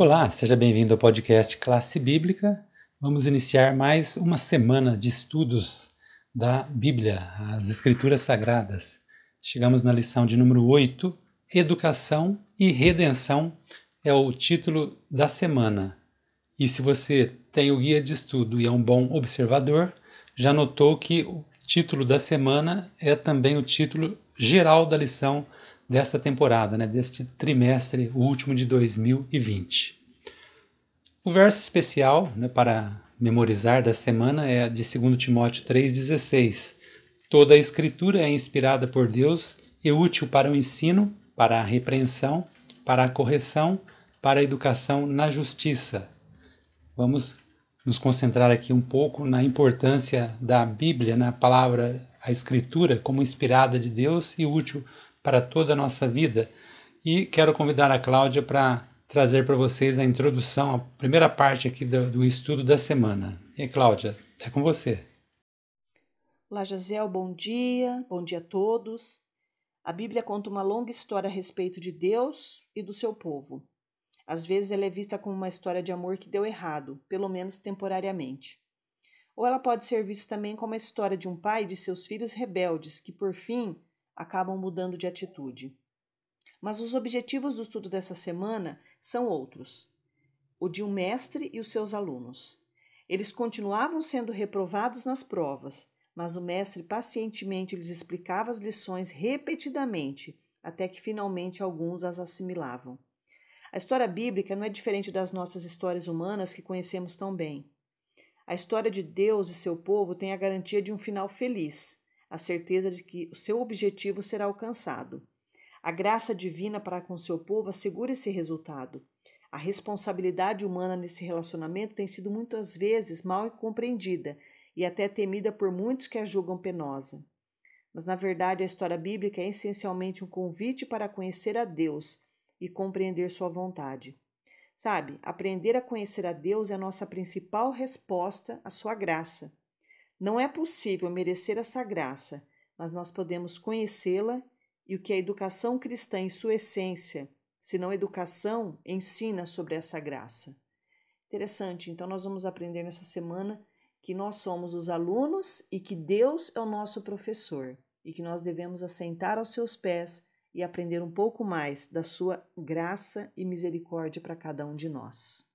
Olá, seja bem-vindo ao podcast Classe Bíblica. Vamos iniciar mais uma semana de estudos da Bíblia, as Escrituras Sagradas. Chegamos na lição de número 8, Educação e Redenção é o título da semana. E se você tem o guia de estudo e é um bom observador, já notou que o título da semana é também o título geral da lição desta temporada, né, deste trimestre, último de 2020. O verso especial né, para memorizar da semana é de 2 Timóteo 3,16. Toda a Escritura é inspirada por Deus e útil para o ensino, para a repreensão, para a correção, para a educação na justiça. Vamos nos concentrar aqui um pouco na importância da Bíblia, na palavra, a Escritura, como inspirada de Deus e útil para toda a nossa vida. E quero convidar a Cláudia para trazer para vocês a introdução, a primeira parte aqui do, do estudo da semana. E Cláudia, é com você. Olá, Jaziel, bom dia, bom dia a todos. A Bíblia conta uma longa história a respeito de Deus e do seu povo. Às vezes ela é vista como uma história de amor que deu errado, pelo menos temporariamente. Ou ela pode ser vista também como a história de um pai e de seus filhos rebeldes que, por fim, acabam mudando de atitude. Mas os objetivos do estudo dessa semana são outros: o de um mestre e os seus alunos. Eles continuavam sendo reprovados nas provas, mas o mestre pacientemente lhes explicava as lições repetidamente, até que finalmente alguns as assimilavam. A história bíblica não é diferente das nossas histórias humanas que conhecemos tão bem. A história de Deus e seu povo tem a garantia de um final feliz, a certeza de que o seu objetivo será alcançado. A graça divina para com seu povo assegura esse resultado. A responsabilidade humana nesse relacionamento tem sido muitas vezes mal compreendida e até temida por muitos que a julgam penosa. Mas, na verdade, a história bíblica é essencialmente um convite para conhecer a Deus e compreender Sua vontade. Sabe, aprender a conhecer a Deus é a nossa principal resposta à Sua graça. Não é possível merecer essa graça, mas nós podemos conhecê-la e o que a educação cristã, em sua essência, se não educação, ensina sobre essa graça. Interessante, então nós vamos aprender nessa semana que nós somos os alunos e que Deus é o nosso professor e que nós devemos assentar aos seus pés e aprender um pouco mais da sua graça e misericórdia para cada um de nós.